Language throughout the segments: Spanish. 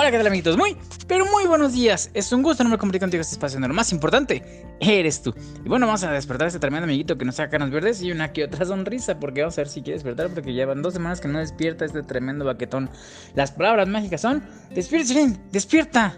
Hola, ¿qué tal amiguitos? Muy, pero muy buenos días. Es un gusto no me complicar contigo este espacio. Lo más importante eres tú. Y bueno, vamos a despertar a este tremendo amiguito que nos saca canas verdes y una que otra sonrisa. Porque vamos a ver si quiere despertar. Porque llevan dos semanas que no despierta este tremendo baquetón. Las palabras mágicas son: Despierta, Chirin, despierta.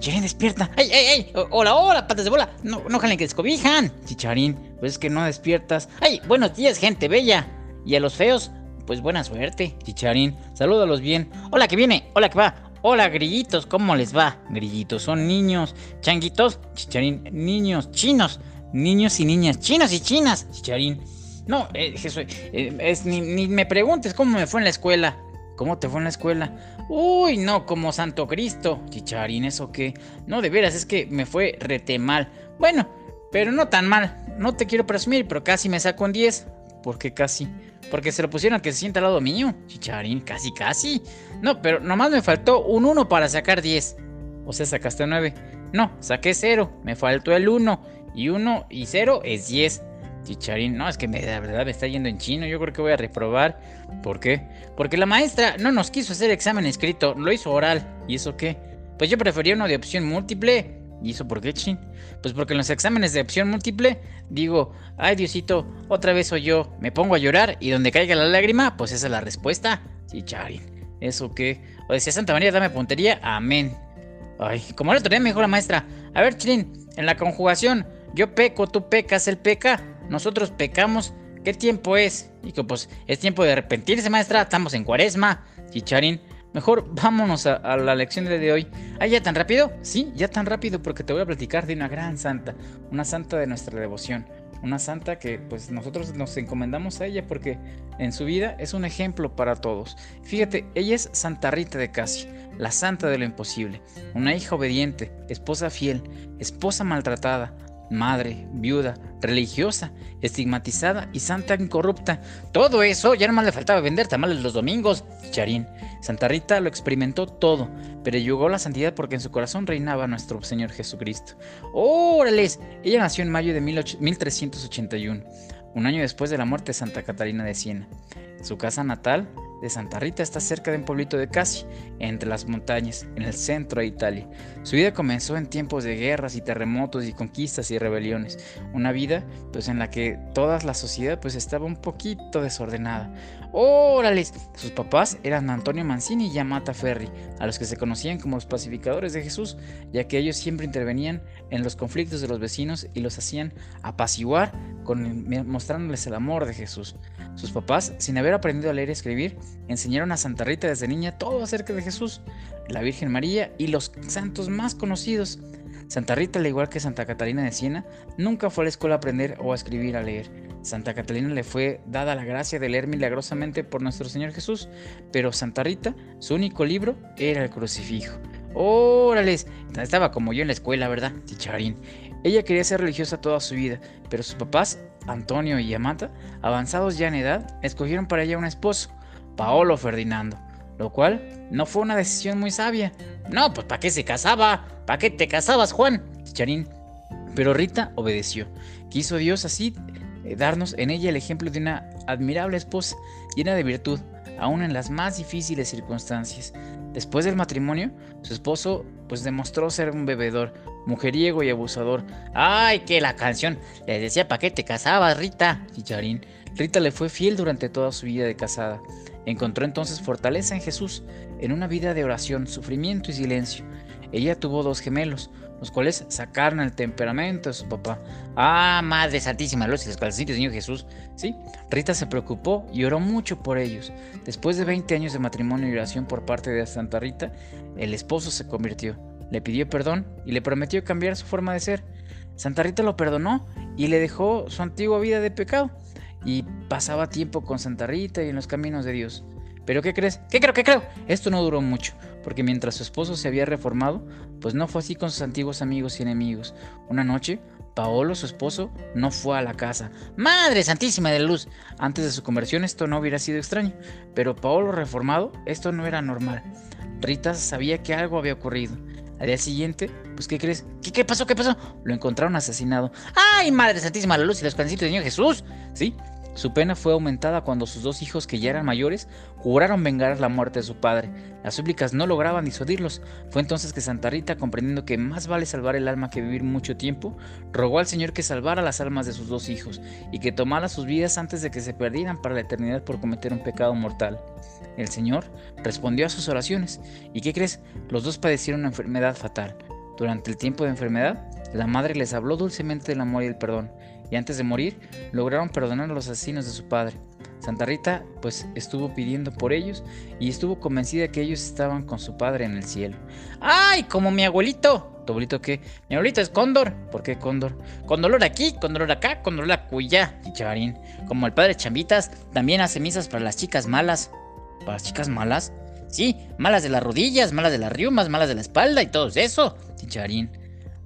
Chirin, despierta. ¡Ay, ay, ay! ¡Hola, hola, patas de bola! No, no jalen que descobijan. Chicharín, pues es que no despiertas. ¡Ay, buenos días, gente bella! Y a los feos, pues buena suerte, Chicharín. Salúdalos bien. Hola, que viene. Hola, que va. Hola, grillitos, ¿cómo les va? Grillitos, son niños. Changuitos, Chicharín. Niños, chinos. Niños y niñas. Chinos y chinas, Chicharín. No, eh, Jesús, eh, es, ni, ni me preguntes cómo me fue en la escuela. ¿Cómo te fue en la escuela? Uy, no, como Santo Cristo. Chicharín, ¿eso qué? No, de veras, es que me fue rete mal. Bueno, pero no tan mal. No te quiero presumir, pero casi me saco un 10. ¿Por qué casi? Porque se lo pusieron que se sienta al lado mío. Chicharín, casi, casi. No, pero nomás me faltó un 1 para sacar 10. O sea, sacaste 9. No, saqué 0. Me faltó el 1. Y 1 y 0 es 10. Chicharín, no, es que me, la verdad me está yendo en chino. Yo creo que voy a reprobar. ¿Por qué? Porque la maestra no nos quiso hacer examen escrito, lo hizo oral. ¿Y eso qué? Pues yo prefería uno de opción múltiple. ¿Y eso por qué, chin? Pues porque en los exámenes de opción múltiple digo, ay Diosito, otra vez soy yo, me pongo a llorar y donde caiga la lágrima, pues esa es la respuesta. Chicharín, ¿eso qué? O decía Santa María, dame puntería, amén. Ay, como el otro día me dijo la maestra, a ver, Chirín, en la conjugación, yo peco, tú pecas, él peca, nosotros pecamos, ¿qué tiempo es? Y que pues es tiempo de arrepentirse, maestra, estamos en cuaresma. Chicharín, Mejor vámonos a, la lección de hoy. ¿Ah, ya tan rápido? Sí, ya tan rápido porque te voy a platicar de una gran santa, una santa de nuestra devoción, una santa que pues nosotros nos encomendamos a ella porque en su vida es un ejemplo para todos. Fíjate, ella es Santa Rita de Casi, la santa de lo imposible, una hija obediente, esposa fiel, esposa maltratada, madre, viuda, religiosa, estigmatizada y santa incorrupta. Todo eso ya no más le faltaba vender tamales los domingos, Charín. Santa Rita lo experimentó todo, pero llegó la santidad porque en su corazón reinaba nuestro Señor Jesucristo. ¡Órales! Ella nació en mayo de 1381, un año después de la muerte de Santa Catalina de Siena. Su casa natal de Santa Rita está cerca de un pueblito de Casi, entre las montañas, en el centro de Italia. Su vida comenzó en tiempos de guerras y terremotos y conquistas y rebeliones. Una vida pues en la que toda la sociedad pues estaba un poquito desordenada. ¡Órales! Sus papás eran Antonio Mancini y Yamata Ferri, a los que se conocían como los pacificadores de Jesús, ya que ellos siempre intervenían en los conflictos de los vecinos y los hacían apaciguar mostrándoles el amor de Jesús. Sus papás, sin haber aprendido a leer y escribir, enseñaron a Santa Rita desde niña todo acerca de Jesús, la Virgen María y los santos más conocidos. Santa Rita, al igual que Santa Catalina de Siena, nunca fue a la escuela a aprender o a escribir a leer. Santa Catalina le fue dada la gracia de leer milagrosamente por nuestro Señor Jesús, pero Santa Rita, su único libro era el crucifijo. ¡Órales! Estaba como yo en la escuela, ¿verdad? Chicharín. Ella quería ser religiosa toda su vida, pero sus papás Antonio y Yamata, avanzados ya en edad, escogieron para ella un esposo, Paolo Ferdinando, lo cual no fue una decisión muy sabia. No, pues ¿para qué se casaba? ¿Para qué te casabas, Juan? Charín. Pero Rita obedeció. Quiso Dios así eh, darnos en ella el ejemplo de una admirable esposa, llena de virtud, aún en las más difíciles circunstancias. Después del matrimonio, su esposo pues demostró ser un bebedor, mujeriego y abusador. ¡Ay, que la canción! Le decía, ¿para qué te casabas, Rita? Chicharín. Rita le fue fiel durante toda su vida de casada. Encontró entonces fortaleza en Jesús, en una vida de oración, sufrimiento y silencio. Ella tuvo dos gemelos, los cuales sacaron el temperamento de su papá. Ah, Madre Santísima los calcetitos Señor Jesús. Sí, Rita se preocupó y oró mucho por ellos. Después de 20 años de matrimonio y oración por parte de Santa Rita, el esposo se convirtió le pidió perdón y le prometió cambiar su forma de ser. Santa Rita lo perdonó y le dejó su antigua vida de pecado y pasaba tiempo con Santa Rita y en los caminos de Dios. Pero ¿qué crees? ¿Qué creo? ¿Qué creo? Esto no duró mucho, porque mientras su esposo se había reformado, pues no fue así con sus antiguos amigos y enemigos. Una noche, Paolo, su esposo, no fue a la casa. ¡Madre Santísima de Luz! Antes de su conversión esto no hubiera sido extraño, pero Paolo reformado, esto no era normal. Rita sabía que algo había ocurrido. Al día siguiente, pues ¿qué crees? ¿Qué, pasó? ¿Qué pasó? Lo encontraron asesinado. ¡Ay, Madre Santísima, la luz y los pancitos del Señor Jesús! Sí, Su pena fue aumentada cuando sus dos hijos, que ya eran mayores, juraron vengar la muerte de su padre. Las súplicas no lograban disuadirlos. Fue entonces que Santa Rita, comprendiendo que más vale salvar el alma que vivir mucho tiempo, rogó al Señor que salvara las almas de sus dos hijos y que tomara sus vidas antes de que se perdieran para la eternidad por cometer un pecado mortal. El Señor respondió a sus oraciones. ¿Y qué crees? Los dos padecieron una enfermedad fatal. Durante el tiempo de enfermedad, la madre les habló dulcemente del amor y el perdón, y antes de morir lograron perdonar a los asesinos de su padre. Santa Rita pues estuvo pidiendo por ellos y estuvo convencida que ellos estaban con su padre en el cielo. ¡Ay! Como mi abuelito. ¿Tu abuelito qué? Mi abuelito es Cóndor. ¿Por qué Cóndor? Con dolor aquí, con dolor acá, con dolor acullá, chicharín. Como el padre Chambitas, también hace misas para las chicas malas. ¿Para las chicas malas? Sí, malas de las rodillas, malas de las riumas, malas de la espalda y todo eso, chicharín.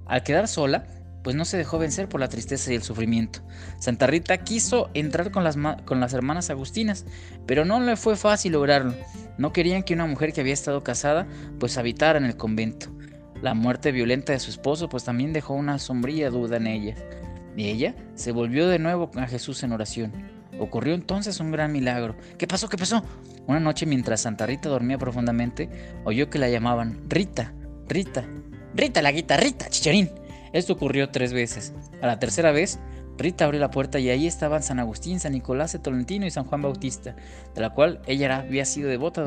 Al quedar sola, pues no se dejó vencer por la tristeza y el sufrimiento. Santa Rita quiso entrar con las, con las hermanas agustinas, pero no le fue fácil lograrlo. No querían que una mujer que había estado casada pues habitara en el convento. La muerte violenta de su esposo pues también dejó una sombría duda en ella. Y ella se volvió de nuevo a Jesús en oración. Ocurrió entonces un gran milagro. ¿Qué pasó? ¿Qué pasó? Una noche mientras Santa Rita dormía profundamente, oyó que la llamaban Rita, Rita, Rita la guitarrita, chicharín. Esto ocurrió tres veces. A la tercera vez, Rita abrió la puerta y ahí estaban San Agustín, San Nicolás de Tolentino y San Juan Bautista, de la cual ella había sido devota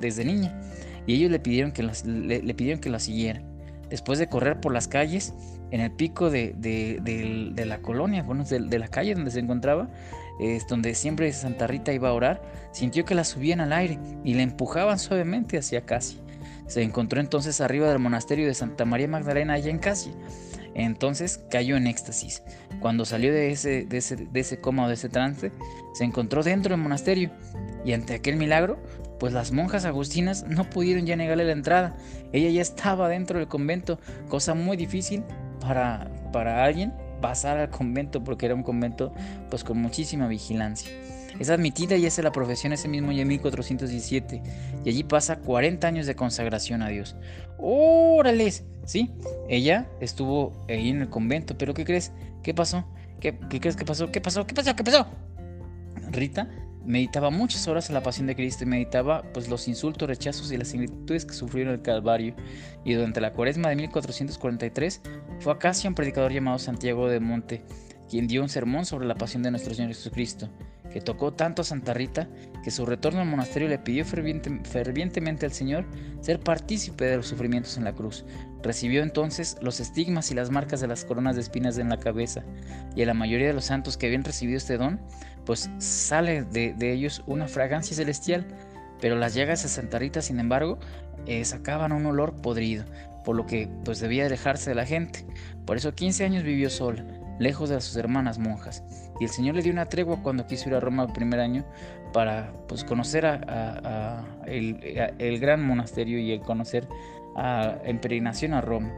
desde niña, y ellos le pidieron que, le, pidieron que la siguiera. Después de correr por las calles, en el pico de, la colonia, bueno, de, la calle donde se encontraba, es donde siempre Santa Rita iba a orar, sintió que la subían al aire y la empujaban suavemente hacia Casi. Se encontró entonces arriba del monasterio de Santa María Magdalena allá en Casi. Entonces cayó en éxtasis. Cuando salió de ese, de ese, de ese coma o de ese trance, se encontró dentro del monasterio y ante aquel milagro, pues las monjas agustinas no pudieron ya negarle la entrada. Ella ya estaba dentro del convento, cosa muy difícil para, para alguien pasar al convento porque era un convento pues con muchísima vigilancia. Es admitida y hace la profesión ese mismo año 1417 y allí pasa 40 años de consagración a Dios. ¡Órales! Sí, ella estuvo ahí en el convento, pero ¿qué crees? ¿Qué pasó? ¿Qué, crees que pasó? ¿Qué pasó? ¿Qué pasó? ¿Qué pasó? Rita meditaba muchas horas en la pasión de Cristo y meditaba pues los insultos, rechazos y las similitudes que sufrieron el Calvario. Y durante la cuaresma de 1443 fue a Casia un predicador llamado Santiago de Monte, quien dio un sermón sobre la pasión de nuestro Señor Jesucristo que tocó tanto a Santa Rita que su retorno al monasterio le pidió fervientemente al Señor ser partícipe de los sufrimientos en la cruz. Recibió entonces los estigmas y las marcas de las coronas de espinas en la cabeza, y a la mayoría de los santos que habían recibido este don, pues sale de, ellos una fragancia celestial, pero las llagas de Santa Rita, sin embargo, eh, sacaban un olor podrido, por lo que pues debía alejarse de la gente. Por eso 15 años vivió sola lejos de sus hermanas monjas. Y el Señor le dio una tregua cuando quiso ir a Roma el primer año para pues, conocer a, el, gran monasterio y el conocer a, en peregrinación a Roma.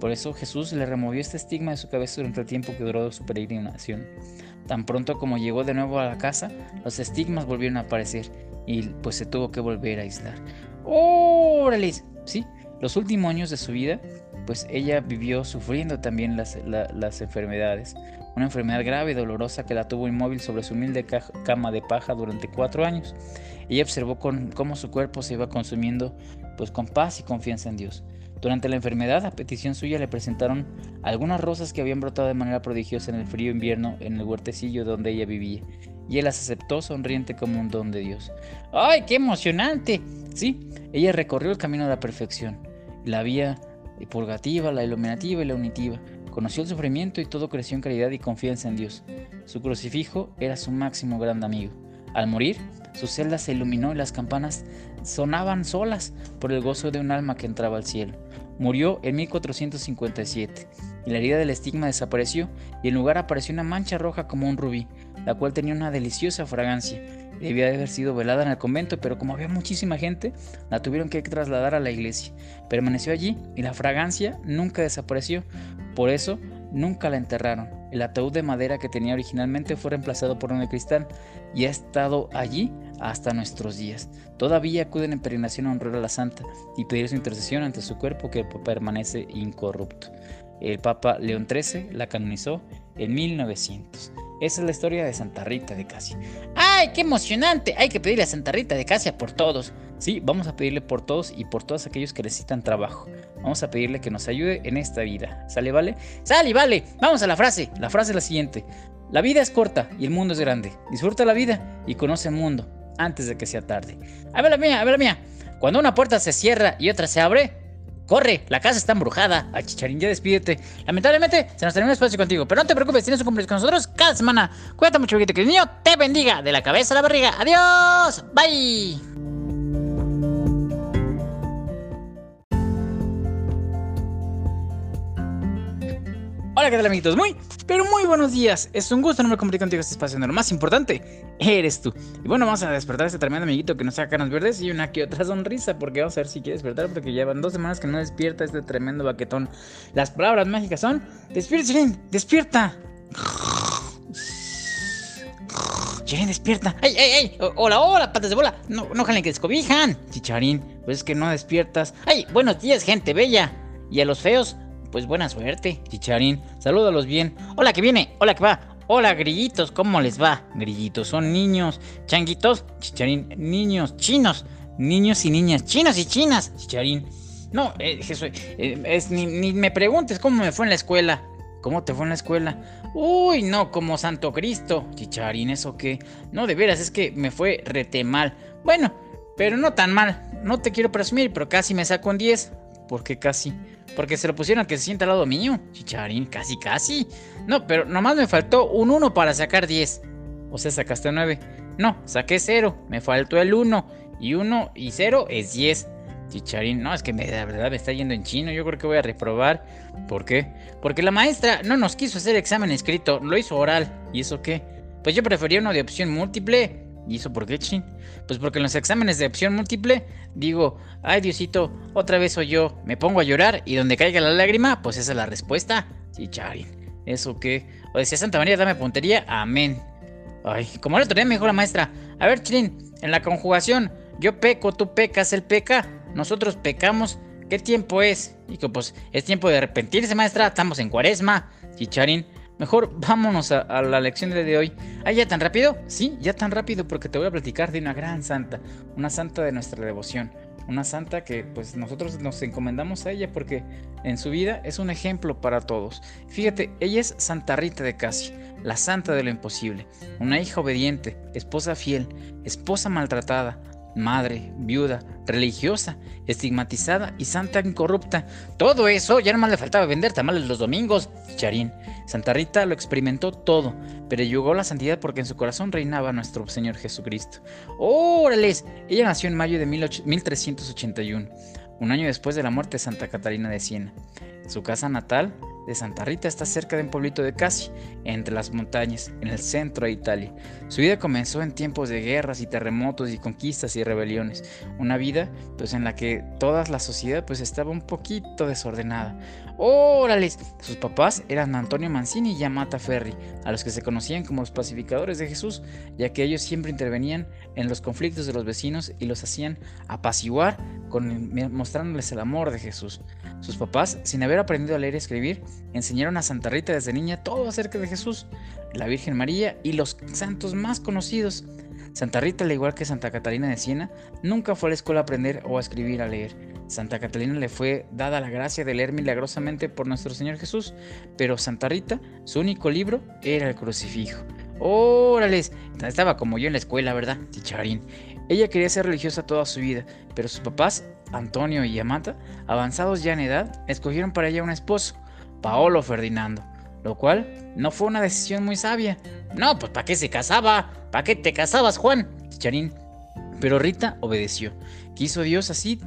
Por eso Jesús le removió este estigma de su cabeza durante el tiempo que duró su peregrinación. Tan pronto como llegó de nuevo a la casa, los estigmas volvieron a aparecer y pues se tuvo que volver a aislar. ¡Órale! Sí, los últimos años de su vida pues ella vivió sufriendo también las, enfermedades. Una enfermedad grave y dolorosa que la tuvo inmóvil sobre su humilde cama de paja durante cuatro años. Ella observó cómo su cuerpo se iba consumiendo pues con paz y confianza en Dios. Durante la enfermedad, a petición suya, le presentaron algunas rosas que habían brotado de manera prodigiosa en el frío invierno en el huertecillo donde ella vivía, y él las aceptó sonriente como un don de Dios. ¡Ay, qué emocionante! Sí, ella recorrió el camino de la perfección. La vía purgativa, la iluminativa y la unitiva. Conoció el sufrimiento y todo creció en caridad y confianza en Dios. Su crucifijo era su máximo gran amigo. Al morir, su celda se iluminó y las campanas sonaban solas por el gozo de un alma que entraba al cielo. Murió en 1457 y la herida del estigma desapareció y en lugar apareció una mancha roja como un rubí, la cual tenía una deliciosa fragancia Debía de haber sido velada en el convento, pero como había muchísima gente, la tuvieron que trasladar a la iglesia. Permaneció allí y la fragancia nunca desapareció. Por eso, nunca la enterraron. El ataúd de madera que tenía originalmente fue reemplazado por uno de cristal y ha estado allí hasta nuestros días. Todavía acuden en peregrinación a honrar a la santa y pedir su intercesión ante su cuerpo que permanece incorrupto. El Papa León XIII la canonizó en 1900. Esa es la historia de Santa Rita de Casia. ¡Ay, qué emocionante! Hay que pedirle a Santa Rita de Casia por todos. Sí, vamos a pedirle por todos y por todos aquellos que necesitan trabajo. Vamos a pedirle que nos ayude en esta vida. ¿Sale, vale? ¡Sale, vale! Vamos a la frase. La frase es la siguiente. La vida es corta y el mundo es grande. Disfruta la vida y conoce el mundo antes de que sea tarde. A ver la mía, a ver la mía. Cuando una puerta se cierra y otra se abre, Corre, la casa está embrujada. Ay, Chicharín, ya despídete. Lamentablemente, se nos terminó el espacio contigo. Pero no te preocupes, tienes un cumpleaños con nosotros cada semana. Cuídate mucho, que el niño te bendiga. De la cabeza a la barriga. Adiós. Bye. Hola, ¿qué tal amiguitos? Muy, pero muy buenos días. Es un gusto no me compartir contigo este espacio donde lo más importante eres tú. Y bueno, vamos a despertar a este tremendo amiguito que nos saca canas verdes y una que otra sonrisa, porque vamos a ver si quiere despertar, porque llevan dos semanas que no despierta este tremendo baquetón. Las palabras mágicas son, despierta, Chirin, despierta. Chirin, despierta. ¡Ay, ay, ay! ¡Hola, hola, patas de bola! No, no jalen que descobijan. Chicharín, pues es que no despiertas. ¡Ay, buenos días, gente bella! Y a los feos, pues buena suerte, Chicharín. Salúdalos bien. Hola, que viene. Hola, que va. Hola, grillitos, ¿cómo les va? Grillitos, son niños. Changuitos, Chicharín. Niños, chinos. Niños y niñas. Chinos y chinas, Chicharín. No, eh, Jesús, eh, es, ni, ni me preguntes cómo me fue en la escuela. ¿Cómo te fue en la escuela? Uy, no, como Santo Cristo. Chicharín, ¿eso qué? No, de veras, es que me fue rete mal. Bueno, pero no tan mal. No te quiero presumir, pero casi me saco un 10. ¿Por qué casi? Porque se lo pusieron a que se sienta al lado mío. Chicharín, casi, casi. No, pero nomás me faltó un 1 para sacar 10. O sea, sacaste 9. No, saqué 0. Me faltó el 1. Y 1 y 0 es 10. Chicharín, no, es que me, la verdad me está yendo en chino. Yo creo que voy a reprobar. ¿Por qué? Porque la maestra no nos quiso hacer examen escrito, lo hizo oral. ¿Y eso qué? Pues yo prefería uno de opción múltiple. ¿Y eso por qué, chin? Pues porque en los exámenes de opción múltiple digo, ay Diosito, otra vez soy yo, me pongo a llorar y donde caiga la lágrima, pues esa es la respuesta. Chicharín, ¿eso qué? O decía Santa María, dame puntería, amén. Ay, como el otro día me dijo la maestra, a ver Chin, en la conjugación, yo peco, tú pecas, él peca, nosotros pecamos, ¿qué tiempo es? Que pues es tiempo de arrepentirse, maestra, estamos en cuaresma. Chicharín, Mejor vámonos a, la lección de hoy. ¿Ah, ya tan rápido? Sí, ya tan rápido porque te voy a platicar de una gran santa, una santa de nuestra devoción, una santa que pues nosotros nos encomendamos a ella porque en su vida es un ejemplo para todos. Fíjate, ella es Santa Rita de Casi, la santa de lo imposible, una hija obediente, esposa fiel, esposa maltratada, madre, viuda, religiosa, estigmatizada y santa incorrupta. Todo eso ya no más le faltaba vender tamales los domingos. Charín. Santa Rita lo experimentó todo, pero llegó la santidad porque en su corazón reinaba nuestro Señor Jesucristo. ¡Órales! Ella nació en mayo de 1381, un año después de la muerte de Santa Catalina de Siena. Su casa natal de Santa Rita está cerca de un pueblito de Casi, entre las montañas, en el centro de Italia. Su vida comenzó en tiempos de guerras y terremotos y conquistas y rebeliones. Una vida pues en la que toda la sociedad pues estaba un poquito desordenada. ¡Órales! Sus papás eran Antonio Mancini y Amata Ferri, a los que se conocían como los pacificadores de Jesús, ya que ellos siempre intervenían en los conflictos de los vecinos y los hacían apaciguar con, mostrándoles el amor de Jesús. Sus papás, sin haber aprendido a leer y escribir, enseñaron a Santa Rita desde niña todo acerca de Jesús, la Virgen María y los santos más conocidos. Santa Rita, al igual que Santa Catalina de Siena, nunca fue a la escuela a aprender o a escribir a leer. Santa Catalina le fue dada la gracia de leer milagrosamente por nuestro Señor Jesús, pero Santa Rita, su único libro era el crucifijo. ¡Órales! Estaba como yo en la escuela, ¿verdad? Chicharín. Ella quería ser religiosa toda su vida, pero sus papás Antonio y Amata, avanzados ya en edad, escogieron para ella un esposo, Paolo Ferdinando, lo cual no fue una decisión muy sabia. No, pues ¿para qué se casaba? ¿Para qué te casabas, Juan? Chicharín. Pero Rita obedeció. Quiso Dios así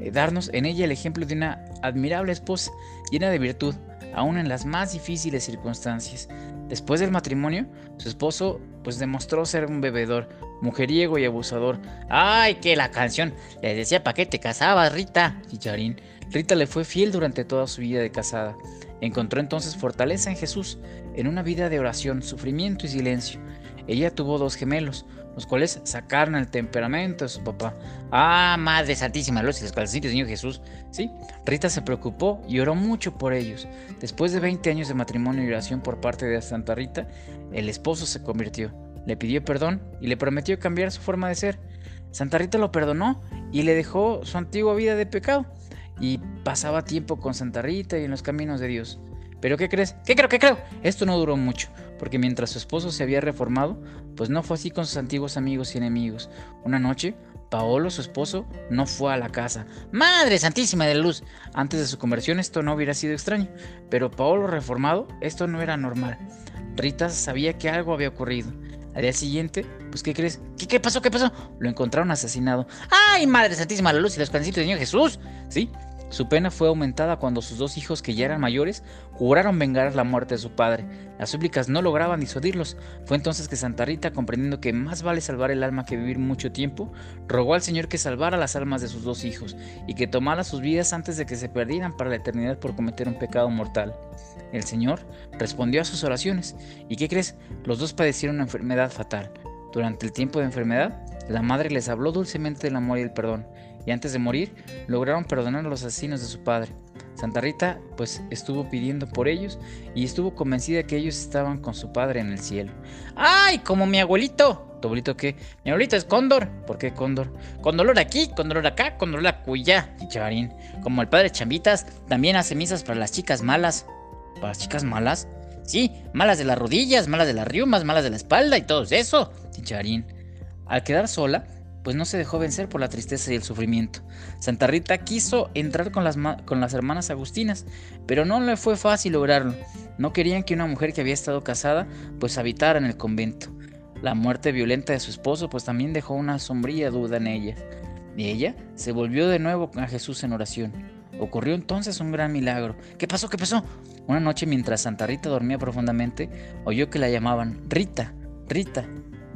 eh, darnos en ella el ejemplo de una admirable esposa, llena de virtud, aún en las más difíciles circunstancias. Después del matrimonio, su esposo pues demostró ser un bebedor, mujeriego y abusador. ¡Ay, que la canción! Le decía, ¿para qué te casabas, Rita? Chicharín. Rita le fue fiel durante toda su vida de casada. Encontró entonces fortaleza en Jesús, en una vida de oración, sufrimiento y silencio. ella tuvo dos gemelos, los cuales sacaron el temperamento de su papá. Ah, Madre Santísima los calcetines Señor Jesús. Sí, Rita se preocupó y oró mucho por ellos. Después de 20 años de matrimonio y oración por parte de Santa Rita, el esposo se convirtió, le pidió perdón y le prometió cambiar su forma de ser. Santa Rita lo perdonó y le dejó su antigua vida de pecado y pasaba tiempo con Santa Rita y en los caminos de Dios. ¿Pero qué crees? ¿Qué creo? ¿Qué creo? Esto no duró mucho, porque mientras su esposo se había reformado, pues no fue así con sus antiguos amigos y enemigos. Una noche, Paolo, su esposo, no fue a la casa. ¡Madre Santísima de Luz! Antes de su conversión esto no hubiera sido extraño, pero Paolo reformado, esto no era normal. Rita sabía que algo había ocurrido. Al día siguiente, pues ¿qué crees? ¿Qué, qué pasó? ¿Qué pasó? Lo encontraron asesinado. ¡Ay, Madre Santísima la Luz y los cancitos de Señor Jesús! ¿Sí? Su pena fue aumentada cuando sus dos hijos, que ya eran mayores, juraron vengar la muerte de su padre. Las súplicas no lograban disuadirlos. Fue entonces que Santa Rita, comprendiendo que más vale salvar el alma que vivir mucho tiempo, rogó al Señor que salvara las almas de sus dos hijos y que tomara sus vidas antes de que se perdieran para la eternidad por cometer un pecado mortal. El Señor respondió a sus oraciones. ¿Y qué crees? Los dos padecieron una enfermedad fatal. Durante el tiempo de enfermedad, la madre les habló dulcemente del amor y el perdón y antes de morir lograron perdonar a los asesinos de su padre. Santa Rita pues estuvo pidiendo por ellos y estuvo convencida que ellos estaban con su padre en el cielo. ¡Ay! Como mi abuelito. ¿Tu qué? Mi abuelito es Cóndor. ¿Por qué Cóndor? Con aquí, con acá, con dolor acullá, chavarín. Como el padre Chambitas, también hace misas para las chicas malas. ¿Para las chicas malas? Sí, malas de las rodillas, malas de las riumas, malas de la espalda y todo eso, chicharín. Al quedar sola, pues no se dejó vencer por la tristeza y el sufrimiento. Santa Rita quiso entrar con las, con las hermanas agustinas, pero no le fue fácil lograrlo. No querían que una mujer que había estado casada pues habitara en el convento. La muerte violenta de su esposo pues también dejó una sombría duda en ella. Y ella se volvió de nuevo a Jesús en oración. Ocurrió entonces un gran milagro. ¿Qué pasó? ¿Qué pasó? Una noche mientras Santa Rita dormía profundamente, oyó que la llamaban Rita, Rita,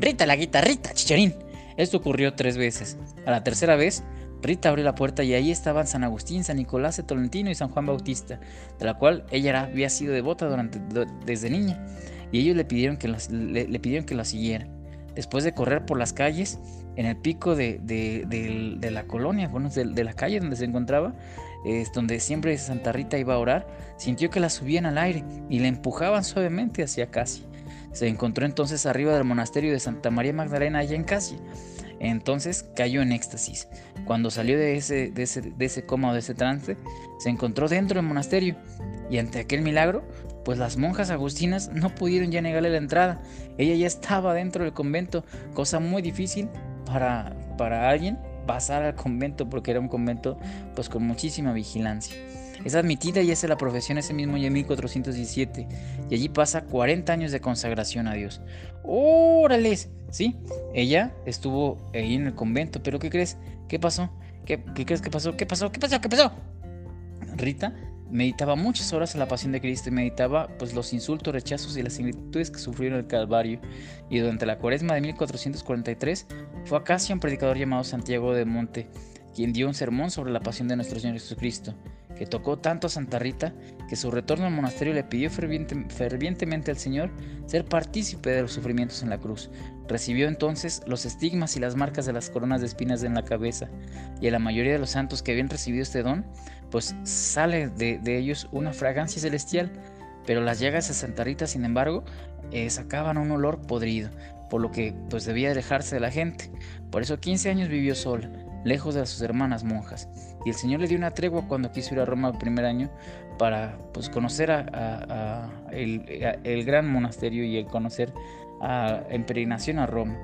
Rita la guitarrita, chicharín. Esto ocurrió tres veces. A la tercera vez, Rita abrió la puerta y ahí estaban San Agustín, San Nicolás de Tolentino y San Juan Bautista, de la cual ella había sido devota desde niña, y ellos le pidieron que, le, pidieron que la siguiera. Después de correr por las calles, en el pico de, la colonia, bueno, de, la calle donde se encontraba, es donde siempre Santa Rita iba a orar, sintió que la subían al aire y la empujaban suavemente hacia Casi. Se encontró entonces arriba del monasterio de Santa María Magdalena allá en Casi. Entonces cayó en éxtasis. Cuando salió de ese, de ese, de ese coma o de ese trance, se encontró dentro del monasterio. Y ante aquel milagro, pues las monjas agustinas no pudieron ya negarle la entrada. Ella ya estaba dentro del convento, cosa muy difícil para, para alguien pasar al convento porque era un convento pues con muchísima vigilancia. Es admitida y hace la profesión ese mismo año 1417 y allí pasa 40 años de consagración a Dios. ¡Órales! Sí, ella estuvo ahí en el convento, pero ¿qué crees? ¿Qué pasó? ¿Qué, ¿Qué, crees que pasó? ¿Qué pasó? ¿Qué pasó? ¿Qué pasó? Rita meditaba muchas horas en la pasión de Cristo y meditaba pues los insultos, rechazos y las ingratitudes que sufrieron el Calvario. Y durante la cuaresma de 1443 fue a Casia un predicador llamado Santiago de Monte, quien dio un sermón sobre la pasión de nuestro Señor Jesucristo que tocó tanto a Santa Rita que su retorno al monasterio le pidió fervientemente al Señor ser partícipe de los sufrimientos en la cruz. Recibió entonces los estigmas y las marcas de las coronas de espinas en la cabeza, y a la mayoría de los santos que habían recibido este don, pues sale de, ellos una fragancia celestial, pero las llagas de Santa Rita, sin embargo, eh, sacaban un olor podrido, por lo que pues debía alejarse de la gente. Por eso 15 años vivió sola lejos de sus hermanas monjas. Y el Señor le dio una tregua cuando quiso ir a Roma el primer año para pues, conocer a, el, gran monasterio y el conocer en peregrinación a Roma.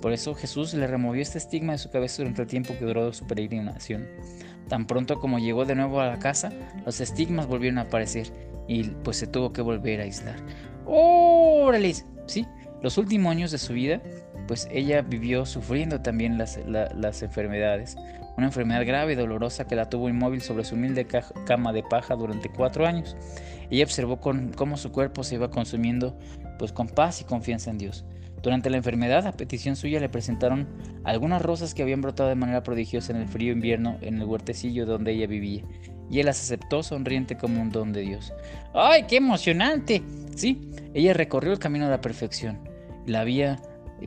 Por eso Jesús le removió este estigma de su cabeza durante el tiempo que duró su peregrinación. Tan pronto como llegó de nuevo a la casa, los estigmas volvieron a aparecer y pues se tuvo que volver a aislar. ¡Órale! Sí, los últimos años de su vida pues ella vivió sufriendo también las, enfermedades. Una enfermedad grave y dolorosa que la tuvo inmóvil sobre su humilde cama de paja durante cuatro años. Ella observó cómo su cuerpo se iba consumiendo pues con paz y confianza en Dios. Durante la enfermedad, a petición suya, le presentaron algunas rosas que habían brotado de manera prodigiosa en el frío invierno en el huertecillo donde ella vivía, y él las aceptó sonriente como un don de Dios. ¡Ay, qué emocionante! Sí, ella recorrió el camino de la perfección. La vía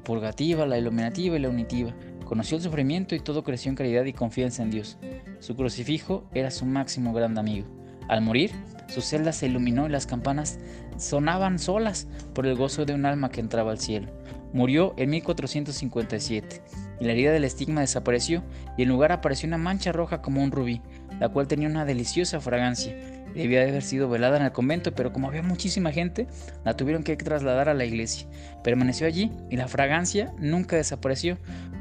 purgativa, la iluminativa y la unitiva. Conoció el sufrimiento y todo creció en caridad y confianza en Dios. Su crucifijo era su máximo gran amigo. Al morir, su celda se iluminó y las campanas sonaban solas por el gozo de un alma que entraba al cielo. Murió en 1457 y la herida del estigma desapareció y en lugar apareció una mancha roja como un rubí, la cual tenía una deliciosa fragancia. Debía de haber sido velada en el convento, pero como había muchísima gente, la tuvieron que trasladar a la iglesia. Permaneció allí y la fragancia nunca desapareció.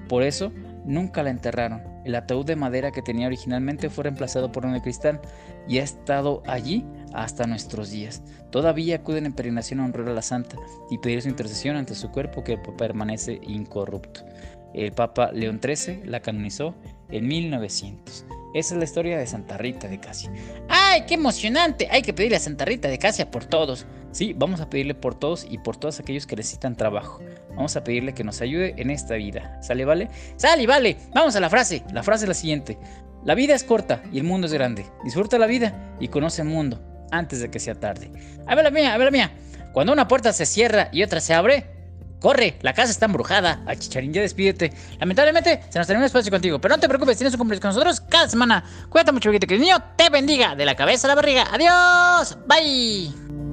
Por eso, nunca la enterraron. El ataúd de madera que tenía originalmente fue reemplazado por uno de cristal y ha estado allí hasta nuestros días. Todavía acuden en peregrinación a honrar a la santa y pedir su intercesión ante su cuerpo que permanece incorrupto. El Papa León XIII la canonizó en 1900. Esa es la historia de Santa Rita de Casia. ¡Ay, qué emocionante! Hay que pedirle a Santa Rita de Casia por todos. Sí, vamos a pedirle por todos y por todos aquellos que necesitan trabajo. Vamos a pedirle que nos ayude en esta vida. ¿Sale, vale? ¡Sale, vale! Vamos a la frase. La frase es la siguiente. La vida es corta y el mundo es grande. Disfruta la vida y conoce el mundo antes de que sea tarde. A ver la mía, a ver la mía. Cuando una puerta se cierra y otra se abre, Corre, la casa está embrujada. Ay, Chicharín, ya despídete. Lamentablemente, se nos terminó el espacio contigo. Pero no te preocupes, tienes un cumpleaños con nosotros cada semana. Cuídate mucho, que el niño te bendiga de la cabeza a la barriga. Adiós. Bye.